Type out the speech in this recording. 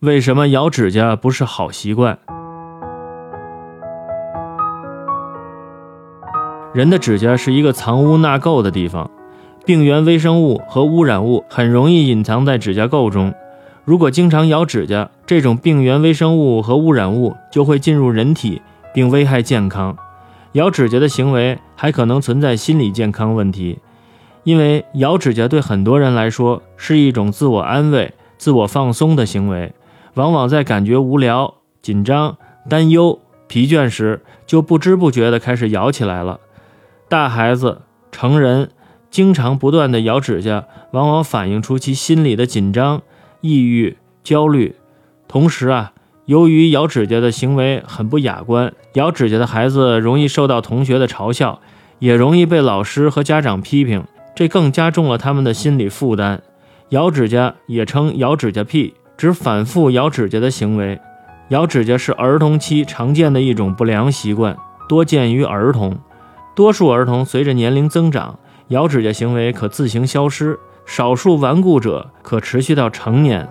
为什么咬指甲不是好习惯？人的指甲是一个藏污纳垢的地方，病原微生物和污染物很容易隐藏在指甲垢中。如果经常咬指甲，这种病原微生物和污染物就会进入人体，并危害健康。咬指甲的行为还可能存在心理健康问题，因为咬指甲对很多人来说是一种自我安慰、自我放松的行为，往往在感觉无聊、紧张、担忧、疲倦时，就不知不觉地开始咬起来了。大孩子、成人经常不断地咬指甲，往往反映出其心理的紧张、抑郁、焦虑，同时啊。由于咬指甲的行为很不雅观，咬指甲的孩子容易受到同学的嘲笑，也容易被老师和家长批评，这更加重了他们的心理负担。咬指甲也称咬指甲癖，指反复咬指甲的行为。咬指甲是儿童期常见的一种不良习惯，多见于儿童。多数儿童随着年龄增长，咬指甲行为可自行消失，少数顽固者可持续到成年。